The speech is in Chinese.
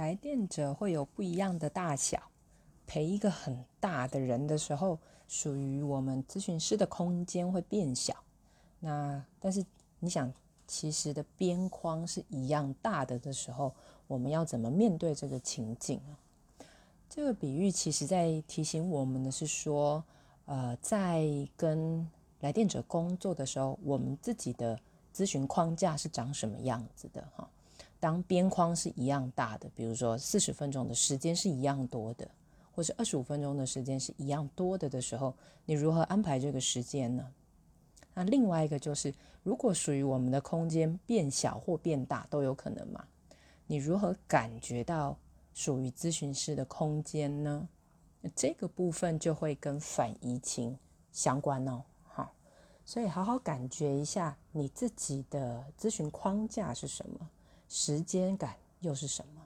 来电者会有不一样的大小，陪一个很大的人的时候，属于我们咨询师的空间会变小。那但是你想，其实的边框是一样大的的时候，我们要怎么面对这个情境啊？这个比喻其实在提醒我们的是说，呃，在跟来电者工作的时候，我们自己的咨询框架是长什么样子的哈？当边框是一样大的，比如说四十分钟的时间是一样多的，或是二十五分钟的时间是一样多的的时候，你如何安排这个时间呢？那另外一个就是，如果属于我们的空间变小或变大都有可能嘛？你如何感觉到属于咨询师的空间呢？这个部分就会跟反移情相关哦。好，所以好好感觉一下你自己的咨询框架是什么。时间感又是什么？